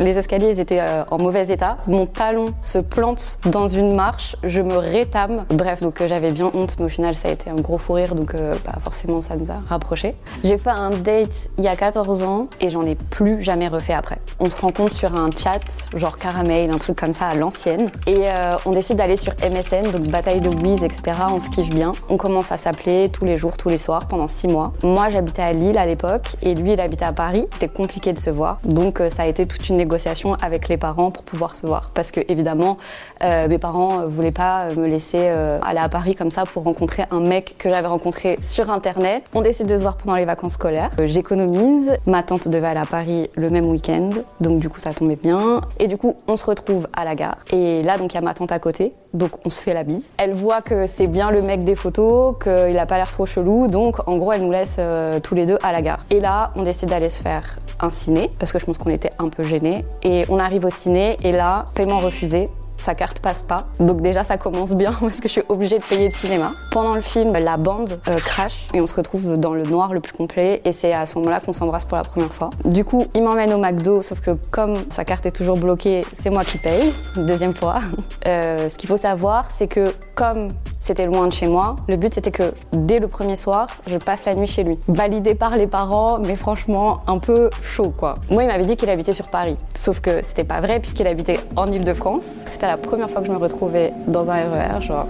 Les escaliers étaient euh, en mauvais état. Mon talon se plante dans une marche. Je me rétame. Bref, donc euh, j'avais bien honte, mais au final ça a été un gros fou rire, donc euh, bah, forcément ça nous a rapprochés. J'ai fait un date il y a 14 ans et j'en ai plus jamais refait après. On se rencontre sur un chat, genre caramel, un truc comme ça à l'ancienne, et euh, on décide d'aller sur MSN, donc bataille de Wiz, etc. On se kiffe bien. On commence à s'appeler tous les jours, tous les soirs pendant 6 mois. Moi j'habitais à Lille à l'époque et lui il habitait à Paris. C'était compliqué de se voir, donc euh, ça a été toute une négociation avec les parents pour pouvoir se voir, parce que évidemment euh, mes parents euh, voulaient pas me laisser aller à Paris comme ça pour rencontrer un mec que j'avais rencontré sur internet. On décide de se voir pendant les vacances scolaires. J'économise. Ma tante devait aller à Paris le même week-end, donc du coup ça tombait bien. Et du coup on se retrouve à la gare. Et là donc il y a ma tante à côté, donc on se fait la bise. Elle voit que c'est bien le mec des photos, qu'il a pas l'air trop chelou, donc en gros elle nous laisse euh, tous les deux à la gare. Et là on décide d'aller se faire un ciné parce que je pense qu'on était un peu gênés. Et on arrive au ciné et là paiement refusé sa carte passe pas. Donc déjà ça commence bien parce que je suis obligée de payer le cinéma. Pendant le film, la bande euh, crash et on se retrouve dans le noir le plus complet et c'est à ce moment-là qu'on s'embrasse pour la première fois. Du coup, il m'emmène au McDo sauf que comme sa carte est toujours bloquée, c'est moi qui paye, deuxième fois. Euh, ce qu'il faut savoir, c'est que comme c'était loin de chez moi. Le but c'était que dès le premier soir, je passe la nuit chez lui. Validé par les parents, mais franchement un peu chaud quoi. Moi il m'avait dit qu'il habitait sur Paris. Sauf que c'était pas vrai puisqu'il habitait en Ile-de-France. C'était la première fois que je me retrouvais dans un RER, genre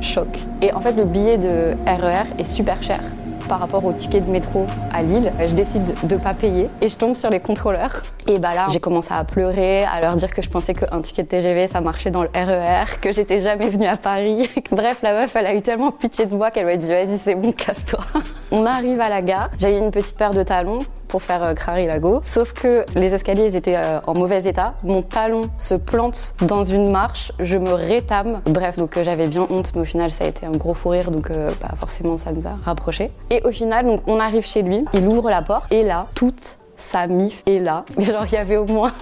choc. Et en fait le billet de RER est super cher par rapport au ticket de métro à Lille. Je décide de pas payer et je tombe sur les contrôleurs. Et bah là, j'ai commencé à pleurer, à leur dire que je pensais qu'un ticket de TGV ça marchait dans le RER, que j'étais jamais venue à Paris. Bref, la meuf, elle a eu tellement pitié de moi qu'elle m'a dit vas-y, c'est bon, casse-toi. On arrive à la gare. J'avais une petite paire de talons pour faire euh, crari lago. Sauf que les escaliers étaient euh, en mauvais état. Mon talon se plante dans une marche, je me rétame. Bref, donc euh, j'avais bien honte, mais au final ça a été un gros fou rire, donc euh, bah, forcément ça nous a rapprochés. Et au final, donc on arrive chez lui, il ouvre la porte et là, toute sa mif est là. Genre il y avait au moins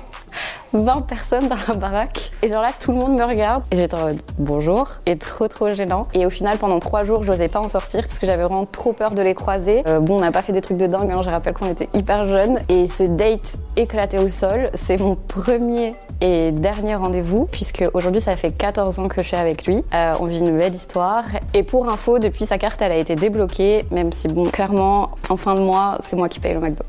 20 personnes dans la baraque. Et genre là, tout le monde me regarde. Et j'étais en mode bonjour. Et trop, trop gênant. Et au final, pendant trois jours, je n'osais pas en sortir parce que j'avais vraiment trop peur de les croiser. Euh, bon, on n'a pas fait des trucs de dingue. Hein. Je rappelle qu'on était hyper jeunes. Et ce date éclaté au sol, c'est mon premier et dernier rendez-vous. Puisque aujourd'hui, ça fait 14 ans que je suis avec lui. Euh, on vit une belle histoire. Et pour info, depuis sa carte, elle a été débloquée. Même si, bon, clairement, en fin de mois, c'est moi qui paye le McDo.